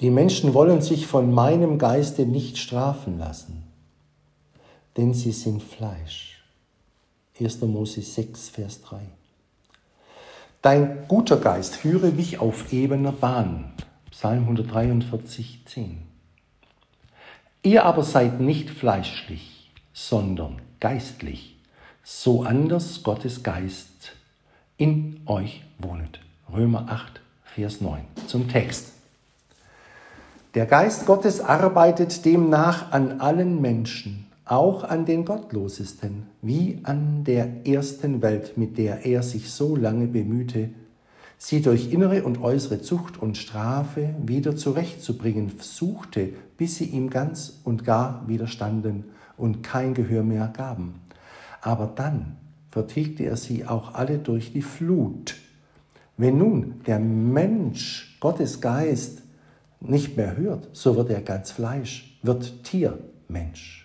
Die Menschen wollen sich von meinem Geiste nicht strafen lassen, denn sie sind Fleisch. 1. Mose 6, Vers 3. Dein guter Geist führe mich auf ebener Bahn. Psalm 143, 10. Ihr aber seid nicht fleischlich, sondern geistlich, so anders Gottes Geist in euch wohnet. Römer 8, Vers 9. Zum Text. Der Geist Gottes arbeitet demnach an allen Menschen, auch an den Gottlosesten, wie an der ersten Welt, mit der er sich so lange bemühte, sie durch innere und äußere Zucht und Strafe wieder zurechtzubringen suchte, bis sie ihm ganz und gar widerstanden und kein Gehör mehr gaben. Aber dann vertilgte er sie auch alle durch die Flut. Wenn nun der Mensch Gottes Geist nicht mehr hört, so wird er ganz Fleisch, wird Tiermensch.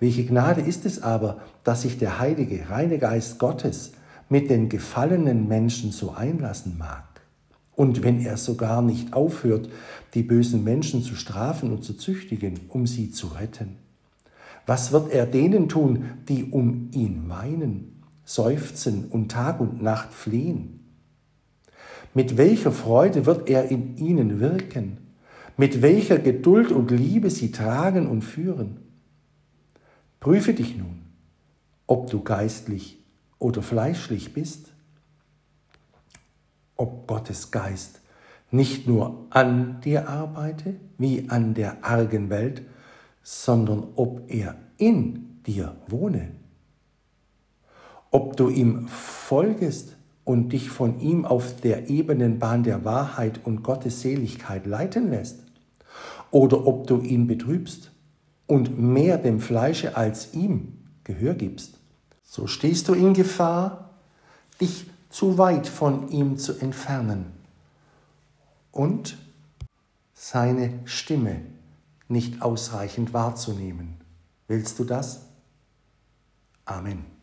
Welche Gnade ist es aber, dass sich der heilige, reine Geist Gottes mit den gefallenen Menschen so einlassen mag. Und wenn er sogar nicht aufhört, die bösen Menschen zu strafen und zu züchtigen, um sie zu retten. Was wird er denen tun, die um ihn weinen, seufzen und Tag und Nacht flehen? Mit welcher Freude wird er in ihnen wirken? Mit welcher Geduld und Liebe sie tragen und führen? Prüfe dich nun, ob du geistlich oder fleischlich bist, ob Gottes Geist nicht nur an dir arbeite, wie an der argen Welt, sondern ob er in dir wohne. Ob du ihm folgest und dich von ihm auf der ebenen Bahn der Wahrheit und Gottes Seligkeit leiten lässt, oder ob du ihn betrübst und mehr dem Fleische als ihm Gehör gibst, so stehst du in Gefahr, dich zu weit von ihm zu entfernen und seine Stimme nicht ausreichend wahrzunehmen. Willst du das? Amen.